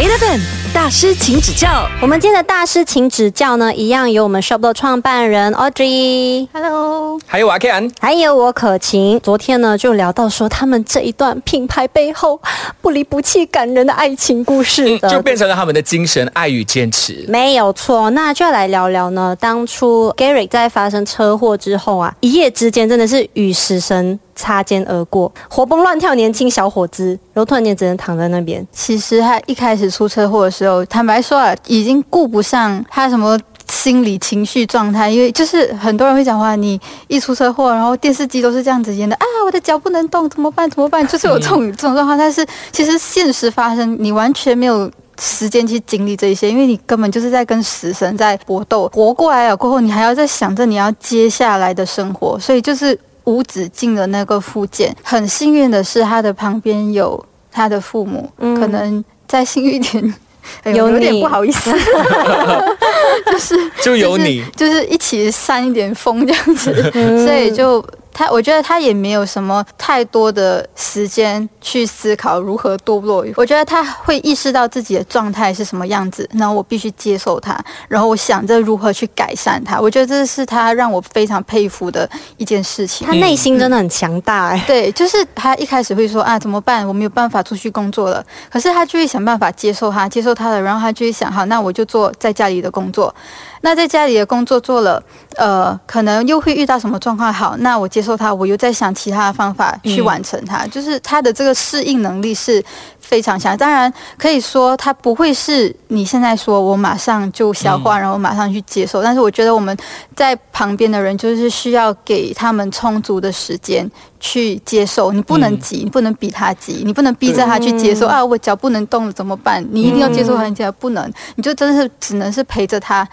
Eleven 大师，请指教。我们今天的大师请指教呢，一样有我们 Shop 的创办人 Audrey，Hello，还有阿 Ken，还有我可晴。昨天呢，就聊到说他们这一段品牌背后不离不弃、感人的爱情故事的，就变成了他们的精神爱与坚持。没有错，那就要来聊聊呢。当初 Gary 在发生车祸之后啊，一夜之间真的是与死神擦肩而过，活蹦乱跳年轻小伙子，然后突然间只能躺在那边。其实他一开始出车祸的时候，坦白说啊，已经顾不上他什么。心理情绪状态，因为就是很多人会讲话，你一出车祸，然后电视机都是这样子演的啊，我的脚不能动，怎么办？怎么办？就是有这种、这种状况。但是其实现实发生，你完全没有时间去经历这一些，因为你根本就是在跟死神在搏斗。活过来了过后，你还要在想着你要接下来的生活，所以就是无止境的那个复健。很幸运的是，他的旁边有他的父母，嗯可能再幸运一点。哎有有点不好意思，就是就有你，就是、就是一起扇一点风这样子，嗯所以就他，我觉得他也没有什么太多的时间去思考如何堕落。我觉得他会意识到自己的状态是什么样子，然后我必须接受他，然后我想着如何去改善他。我觉得这是他让我非常佩服的一件事情。他内心真的很强大哎、对，就是他一开始会说啊，怎么办？我没有办法出去工作了。可是他就会想办法接受他，接受他的，然后他就会想，好，那我就做在家里的工作。那在家里的工作做了，呃，可能又会遇到什么状况？好，那我接受它，我又在想其他的方法去完成它。就是他的这个适应能力是非常强。当然，可以说他不会是你现在说我马上就消化，然后马上去接受。但是我觉得我们在旁边的人就是需要给他们充足的时间去接受。你不能急，你不能逼他急，你不能逼着他去接受啊！我脚不能动了怎么办？你一定要接受他，你讲不能，你就真的是只能是陪着他。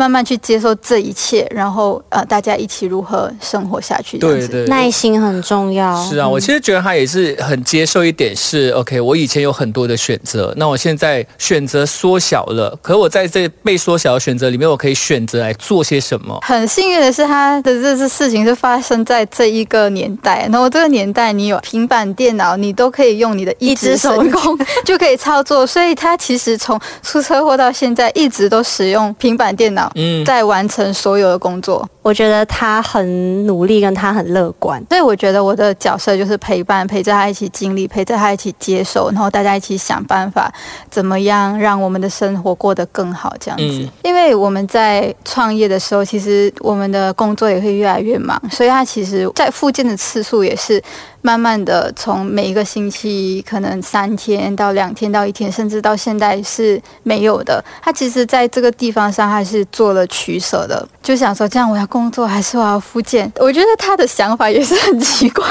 慢慢去接受这一切，然后呃，大家一起如何生活下去？这样子对对，耐心很重要。是啊，我其实觉得他也是很接受一点是，OK，我以前有很多的选择，那我现在选择缩小了，可我在这被缩小的选择里面，我可以选择来做些什么。很幸运的是，他的这次事情是发生在这一个年代，然后这个年代你有平板电脑，你都可以用你的一指神功就可以操作，所以他其实从出车祸到现在一直都使用平板电脑，嗯，在完成所有的工作。我觉得他很努力，跟他很乐观。所以我觉得我的角色就是陪伴，陪着他一起经历，陪着他一起接受，然后大家一起想办法，怎么样让我们的生活过得更好，这样子。嗯因为我们在创业的时候，其实我们的工作也会越来越忙，所以他其实在复健的次数也是慢慢的从每一个星期可能三天到两天到一天，甚至到现在是没有的。他其实在这个地方上还是做了取舍的，就想说这样我要工作还是我要复健？我觉得他的想法也是很奇怪。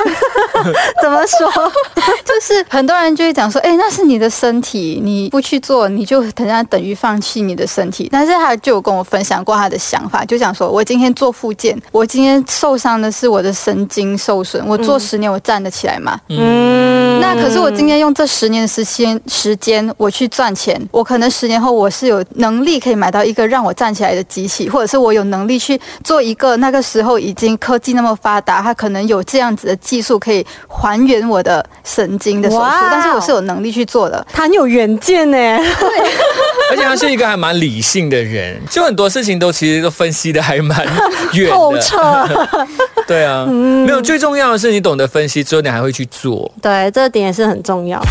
怎么说？就是很多人就会讲说，哎、那是你的身体，你不去做，你就等下等于放弃你的身体。但是他就有跟我分享过他的想法，就讲说我今天做复健，我今天受伤的是我的神经受损，我做十年我站得起来吗？嗯，那可是我今天用这十年的时间时间，我去赚钱，我可能十年后我是有能力可以买到一个让我站起来的机器，或者是我有能力去做一个那个时候已经科技那么发达，它可能有这样子的技术可以还原我的神经的手术但是我是有能力去做的。他很有远见呢。对而且他是一个还蛮理性的人，就很多事情都其实都分析的还蛮远的。透彻，对啊，没有最重要的是你懂得分析之后，你还会去做。对，这点也是很重要。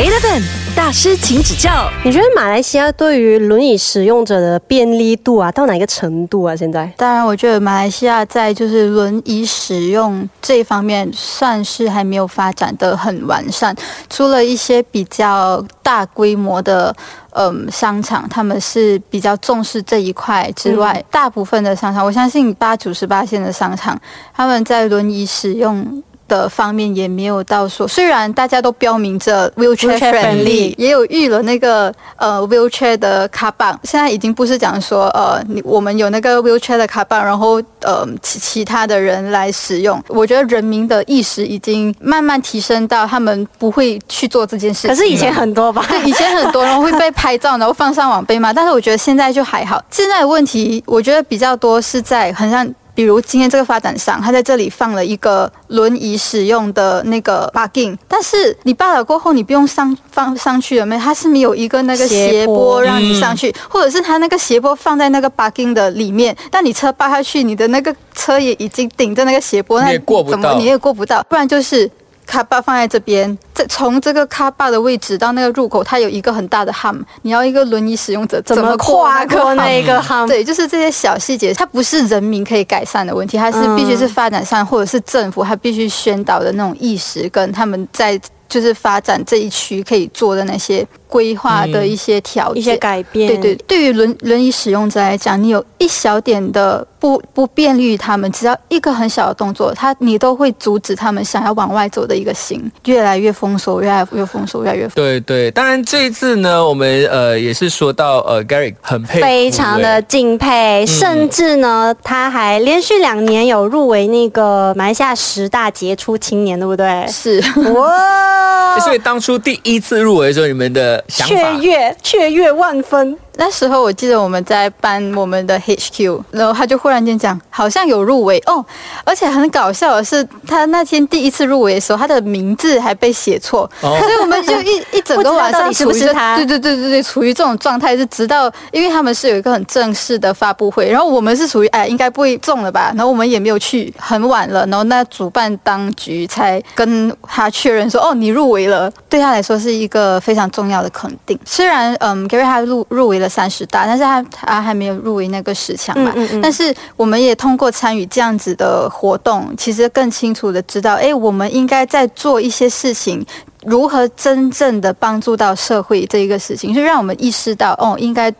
Eleven 大师，请指教。你觉得马来西亚对于轮椅使用者的便利度啊，到哪一个程度啊？现在？当然，我觉得马来西亚在就是轮椅使用这一方面，算是还没有发展的很完善。除了一些比较大规模的嗯商场，他们是比较重视这一块之外，大部分的商场，我相信八九十八线的商场，他们在轮椅使用。的方面也没有到说，虽然大家都标明着 wheelchair friendly friendly，也有预了那个呃 wheelchair 的卡棒，现在已经不是讲说呃你我们有那个 wheelchair 的卡棒，然后呃其其他的人来使用。我觉得人民的意识已经慢慢提升到他们不会去做这件事情。可是以前很多吧？对，以前很多然后会被拍照，然后放上网被骂，但是我觉得现在就还好。现在的问题，我觉得比较多是在很像。比如今天这个发展商，他在这里放了一个轮椅使用的那个 bugging，但是你罢了过后，你不用上放上去了没？它是没有一个那个斜坡让你上去，或者是它那个斜坡放在那个 bugging 的里面，但你车扒下去，你的那个车也已经顶着那个斜坡，那你也过不到怎么你也过不到？不然就是。卡巴放在这边，这从这个卡巴的位置到那个入口，它有一个很大的 hum，你要一个轮椅使用者怎么跨过那个 hum？对，就是这些小细节，它不是人民可以改善的问题，它是必须是发展商或者是政府，它必须宣导的那种意识，跟他们在就是发展这一区可以做的那些规划的一些条件、一些改变。对对，对于轮轮椅使用者来讲，你有一小点的不不便利于他们，只要一个很小的动作，他你都会阻止他们想要往外走的一个心，越来越封锁，越来越封锁，越来越封锁。对对，当然这一次呢，我们呃也是说到呃 Gary 很佩服非常的欸敬佩，甚至呢，他还连续两年有入围那个马来西亚十大杰出青年，对不对？是，哇欸所以当初第一次入围的时候，你们的想法雀跃，雀跃万分。那时候我记得我们在办我们的 HQ，然后他就忽然间讲，好像有入围哦，而且很搞笑的是，他那天第一次入围的时候，他的名字还被写错，哦所以我们就一 一整个晚上不知道到底是不是处于他对对对对对，处于这种状态，是直到因为他们是有一个很正式的发布会，然后我们是属于哎应该不会中了吧，然后我们也没有去，很晚了，然后那主办当局才跟他确认说，哦你入围了，对他来说是一个非常重要的肯定。虽然嗯 Gary 他入入围了三十大，但是他他还没有入围那个十强嘛，嗯嗯嗯。但是我们也通过参与这样子的活动，其实更清楚的知道，哎，我们应该在做一些事情，如何真正的帮助到社会这一个事情，就让我们意识到，哦，应该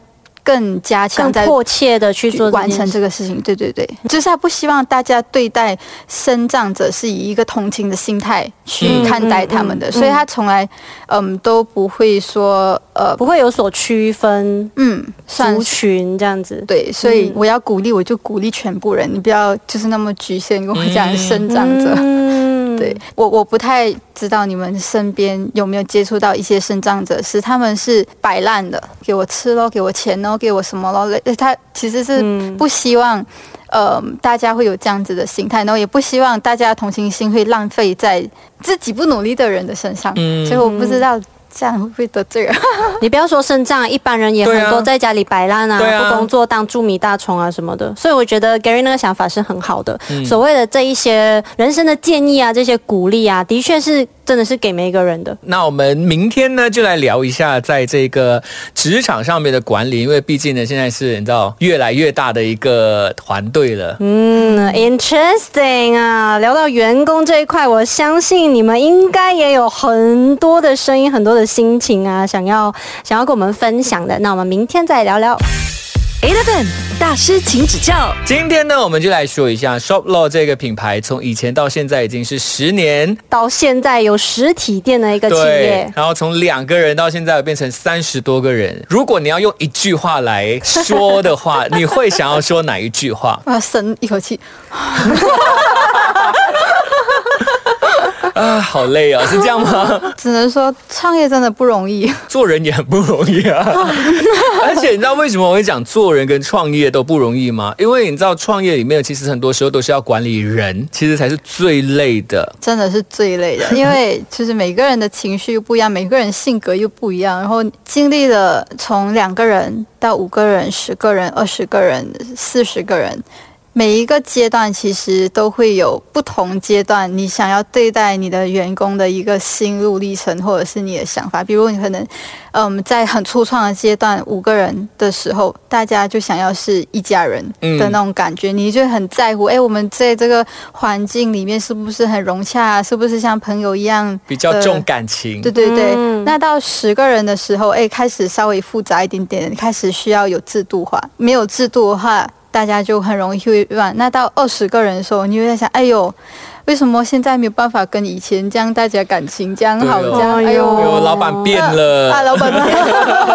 更加强迫切的去做完成这个。事情。对对对，就是他不希望大家对待生长者是以一个同情的心态去嗯看待他们的，所以他从来嗯都不会说呃不会有所区分嗯算族。群这样子。对，所以嗯我要鼓励，我就鼓励全部人，你不要就是那么局限跟我讲嗯生长者。嗯对我，我不太知道你们身边有没有接触到一些生长者，是他们是摆烂的，给我吃咯，给我钱咯，给我什么咯，呃他其实是嗯不希望。呃，大家会有这样子的心态，然后也不希望大家同情心会浪费在自己不努力的人的身上，嗯所以我不知道这样会不会得罪人。你不要说生障，一般人也很多在家里摆烂啊，啊不工作当蛀米大虫啊什么的。所以我觉得 Gary 那个想法是很好的。嗯所谓的这一些人生的建议啊，这些鼓励啊，的确是真的是给每一个人的。那我们明天呢，就来聊一下在这个职场上面的管理，因为毕竟呢，现在是你知道越来越大的一个团队了。嗯，interesting 啊！聊到员工这一块，我相信你们应该也有很多的声音、很多的心情啊，想要想要跟我们分享的。那我们明天再聊聊。Eleven 大师，请指教。今天呢，我们就来说一下 Shoplo 这个品牌，从以前到现在已经是十年，到现在有实体店的一个企业，，然后从两个人到现在变成三十多个人。如果你要用一句话来说的话，你会想要说哪一句话？我 要深一口气，啊，好累啊，是这样吗？只能说创业真的不容易。做人也很不容易啊。而且你知道为什么我会讲做人跟创业都不容易吗？因为你知道创业里面其实很多时候都是要管理人，其实才是最累的。真的是最累的，因为就是每个人的情绪又不一样，每个人性格又不一样，然后经历了从两个人到五个人、十个人、二十个人、四十个人。每一个阶段其实都会有不同阶段，你想要对待你的员工的一个心路历程，或者是你的想法。比如你可能，嗯，在很初创的阶段，五个人的时候，大家就想要是一家人的那种感觉，你就很在乎，哎，我们在这个环境里面是不是很融洽、啊，是不是像朋友一样比较重感情，对对对，嗯那到十个人的时候，哎，开始稍微复杂一点点，开始需要有制度化。没有制度的话，大家就很容易会乱。那到二十个人的时候，你就在想，哎呦。为什么现在没有办法跟以前这样大家感情这样好？这样，哎呦老板变了。啊，老板们，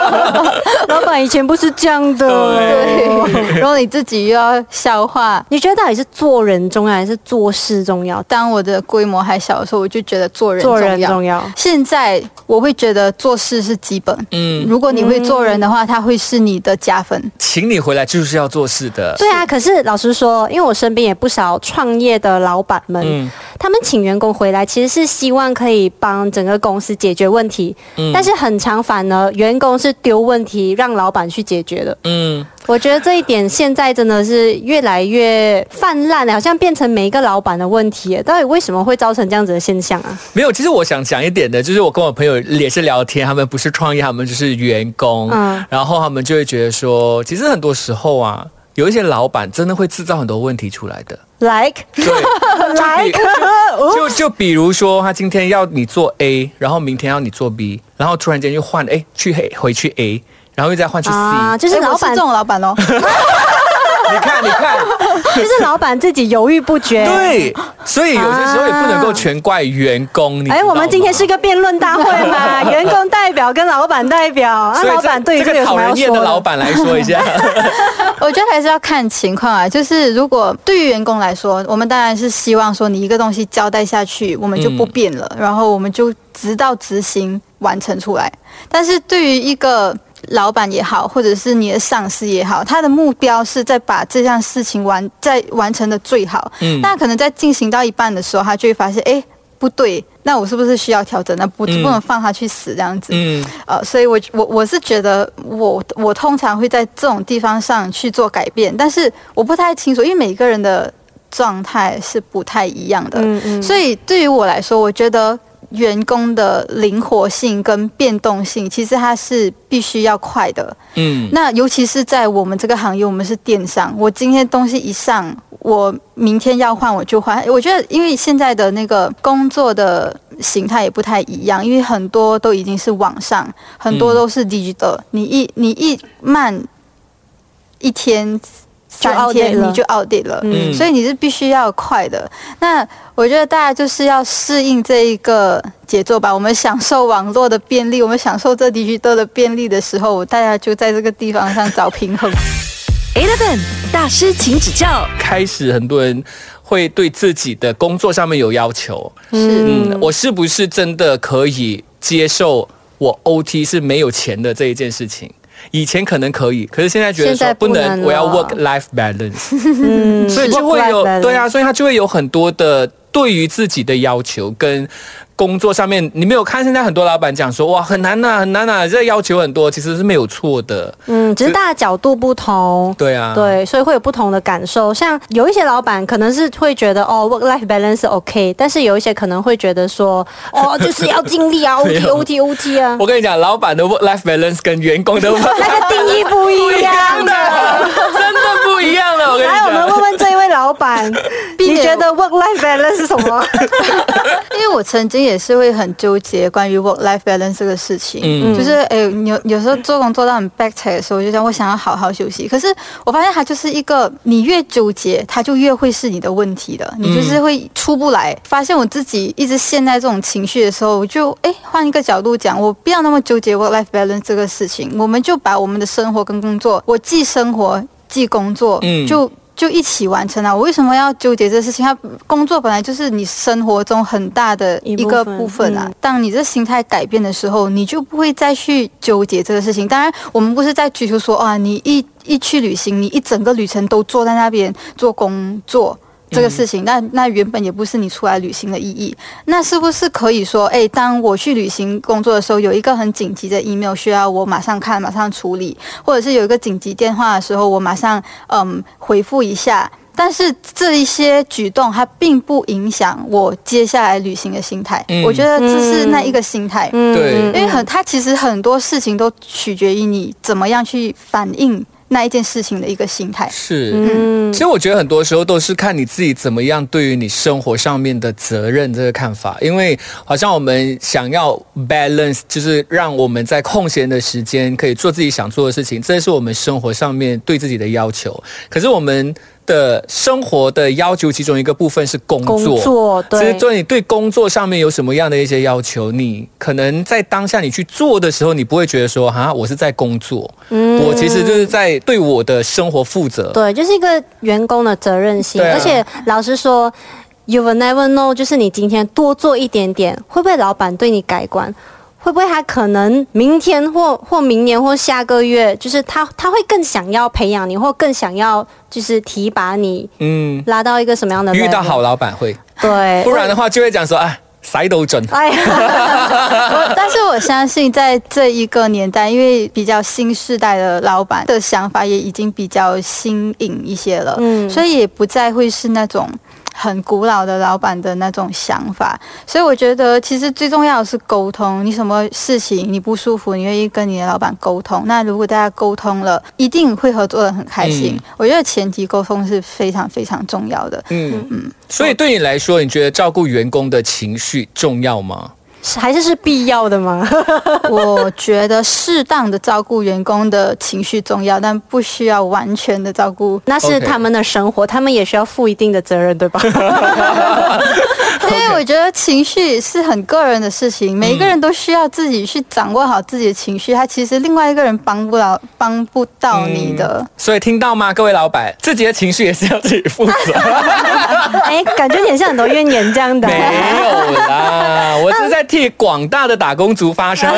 老板以前不是这样的。对，然后你自己又要消化。你觉得到底是做人重要还是做事重要？当我的规模还小的时候，我就觉得做人做人重要。重要。现在我会觉得做事是基本，嗯，如果你会做人的话，它会是你的加分。请你回来就是要做事的。对啊，可是老实说，因为我身边也不少创业的老板们，嗯他们请员工回来，其实是希望可以帮整个公司解决问题，嗯但是很常反而，员工是丢问题让老板去解决的。嗯，我觉得这一点现在真的是越来越泛滥了，好像变成每一个老板的问题。到底为什么会造成这样子的现象啊？没有。其实我想讲一点的，就是我跟我朋友也是聊天，他们不是创业，他们就是员工，嗯然后他们就会觉得说，其实很多时候啊，有一些老板真的会制造很多问题出来的。Like 对，like，就就比如说，他今天要你做 A，然后明天要你做 B，然后突然间又换哎去 A 回去 A，然后又再换去 C，、啊，就是老板哎我是这，种老板哦，你看你看，就是老板自己犹豫不决。。对，所以有些时候也不能够全怪员工。哎，道我们今天吗是个辩论大会嘛，员工代表跟老板代表，啊，老板对于这个讨人厌的老板来说一下，我觉得还是要看情况啊。就是如果对于员工来说，我们当然是希望说你一个东西交代下去，我们就不变了，然后我们就直到执行完成出来。但是对于一个老板也好，或者是你的上司也好，他的目标是在把这项事情完在完成的最好。嗯那可能在进行到一半的时候，他就会发现，哎，不对，那我是不是需要调整？那不嗯不能放他去死这样子。嗯呃，所以我我我是觉得我我通常会在这种地方上去做改变，但是我不太清楚，因为每个人的状态是不太一样的，嗯嗯，所以对于我来说，我觉得员工的灵活性跟变动性，其实它是必须要快的。嗯，那尤其是在我们这个行业，我们是电商，我今天东西一上，我明天要换我就换。我觉得，因为现在的那个工作的形态也不太一样，因为很多都已经是网上，很多都是 digital、你一你一慢一天。三天你就 outdate 了，嗯所以你是必须要快的。那我觉得大家就是要适应这一个节奏吧。我们享受网络的便利，我们享受这 digital 的便利的时候，大家就在这个地方上找平衡。Eleven 大师，请指教。开始很多人会对自己的工作上面有要求，是，嗯，我是不是真的可以接受我 OT 是没有钱的这一件事情？以前可能可以，可是现在觉得说不能，我要 work life balance，嗯，所以就会有对啊，所以他就会有很多的对于自己的要求跟工作上面，你没有看现在很多老板讲说哇很难呐、很难呐、这要求很多，其实是没有错的，嗯，只是大家角度不同。对啊，对，所以会有不同的感受。像有一些老板可能是会觉得哦，work life balance OK，但是有一些可能会觉得说，哦，就是要尽力啊 OT OT OT 啊，我跟你讲，老板的 work life balance 跟员工的 那个定义不一样 的，真的不一样了。我跟你来，我们问，问老板，你觉得 work life balance 是什么？因为我曾经也是会很纠结关于 work life balance 这个事情，嗯就是哎，有有时候做工做到很 back 的时候，我就想我想要好好休息，可是我发现它就是一个你越纠结，它就越会是你的问题的，你就是会出不来。发现我自己一直陷在这种情绪的时候，我就哎换一个角度讲，我不要那么纠结 work life balance 这个事情，我们就把我们的生活跟工作，我既生活既工作，嗯就。就一起完成啊！我为什么要纠结这个事情？它工作本来就是你生活中很大的一个部分啊。嗯当你这心态改变的时候，你就不会再去纠结这个事情。当然，我们不是在追求说啊，你一一去旅行，你一整个旅程都坐在那边做工作。这个事情，那那原本也不是你出来旅行的意义。那是不是可以说，哎，当我去旅行工作的时候，有一个很紧急的 email 需要我马上看、马上处理，或者是有一个紧急电话的时候，我马上嗯回复一下。但是这一些举动，它并不影响我接下来旅行的心态。嗯我觉得这是那一个心态。嗯对因为很，它其实很多事情都取决于你怎么样去反应那一件事情的一个心态。是。嗯其实我觉得很多时候都是看你自己怎么样对于你生活上面的责任这个看法，因为好像我们想要 balance，就是让我们在空闲的时间可以做自己想做的事情，这是我们生活上面对自己的要求。可是我们的生活的要求，其中一个部分是工作。工作其实，对，对你对工作上面有什么样的一些要求？你可能在当下你去做的时候，你不会觉得说，哈，我是在工作，嗯我其实就是在对我的生活负责。对，就是一个员工的责任心。对啊而且老实说，you will never know，就是你今天多做一点点，会不会老板对你改观？会不会他可能明天或或明年或下个月，就是他他会更想要培养你，或更想要就是提拔你，嗯，拉到一个什么样的遇到好老板会，对，不然的话就会讲说，哎，谁都准。哎呀，我 但是我相信，在这一个年代，因为比较新时代的老板的想法也已经比较新颖一些了，嗯。所以也不再会是那种。很古老的老板的那种想法，所以我觉得其实最重要的是沟通。你什么事情你不舒服，你愿意跟你的老板沟通。那如果大家沟通了，一定会合作的很开心。嗯我觉得前提沟通是非常非常重要的。嗯嗯，所以对你来说，你觉得照顾员工的情绪重要吗？是还是是必要的吗？我觉得适当的照顾员工的情绪重要，但不需要完全的照顾。那是他们的生活，他们也需要负一定的责任，对吧？因为我觉得情绪是很个人的事情，每一个人都需要自己去掌握好自己的情绪。他其实另外一个人帮不了、帮不到你的。所以听到吗，各位老板，自己的情绪也是要自己负责。哎，感觉你像很多怨言这样的。没有啦，我是在替广大的打工族发声。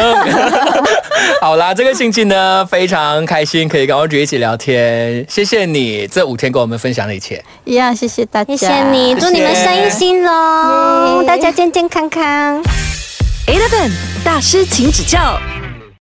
好啦，这个星期呢非常开心，可以跟 Audrey 一起聊天，谢谢你这五天跟我们分享的一切。一样，谢谢大家，谢谢你，祝你们生意兴隆，大家健健康康。Eleven 大师，请指教。